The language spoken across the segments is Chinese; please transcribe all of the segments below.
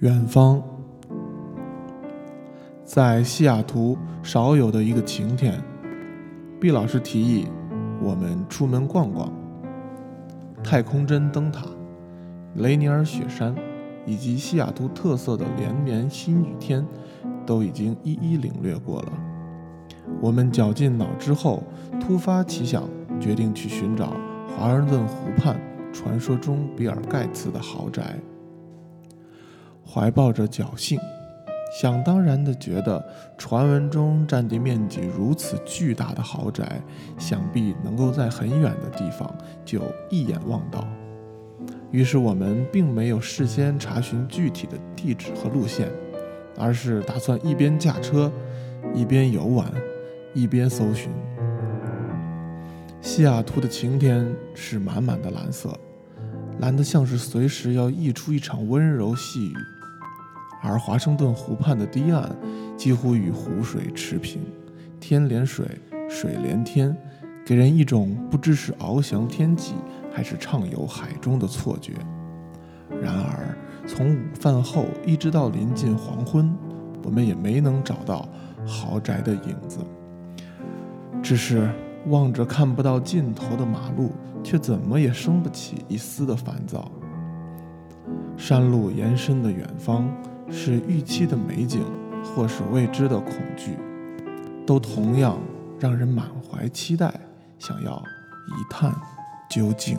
远方，在西雅图少有的一个晴天，毕老师提议我们出门逛逛。太空针灯塔、雷尼尔雪山以及西雅图特色的连绵新雨天，都已经一一领略过了。我们绞尽脑汁后，突发奇想，决定去寻找华盛顿湖畔传说中比尔盖茨的豪宅。怀抱着侥幸，想当然地觉得传闻中占地面积如此巨大的豪宅，想必能够在很远的地方就一眼望到。于是我们并没有事先查询具体的地址和路线，而是打算一边驾车，一边游玩，一边搜寻。西雅图的晴天是满满的蓝色，蓝得像是随时要溢出一场温柔细雨。而华盛顿湖畔的堤岸几乎与湖水持平，天连水，水连天，给人一种不知是翱翔天际还是畅游海中的错觉。然而，从午饭后一直到临近黄昏，我们也没能找到豪宅的影子。只是望着看不到尽头的马路，却怎么也生不起一丝的烦躁。山路延伸的远方。是预期的美景，或是未知的恐惧，都同样让人满怀期待，想要一探究竟。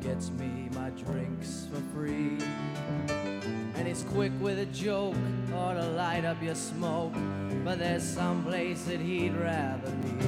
Gets me my drinks for free. And he's quick with a joke or to light up your smoke. But there's some place that he'd rather be.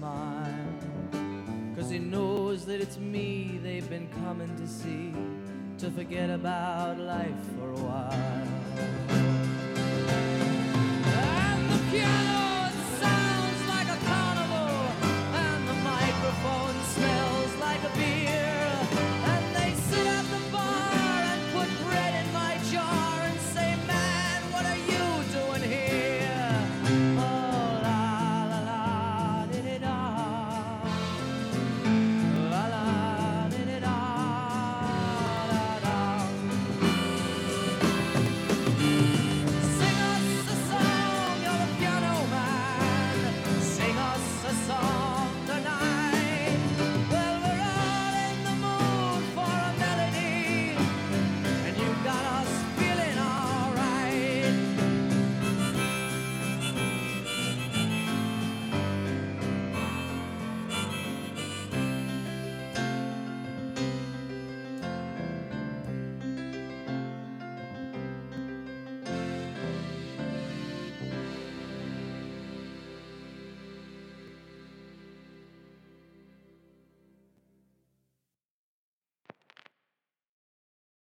Cause he knows that it's me they've been coming to see, to forget about life for a while. And the piano!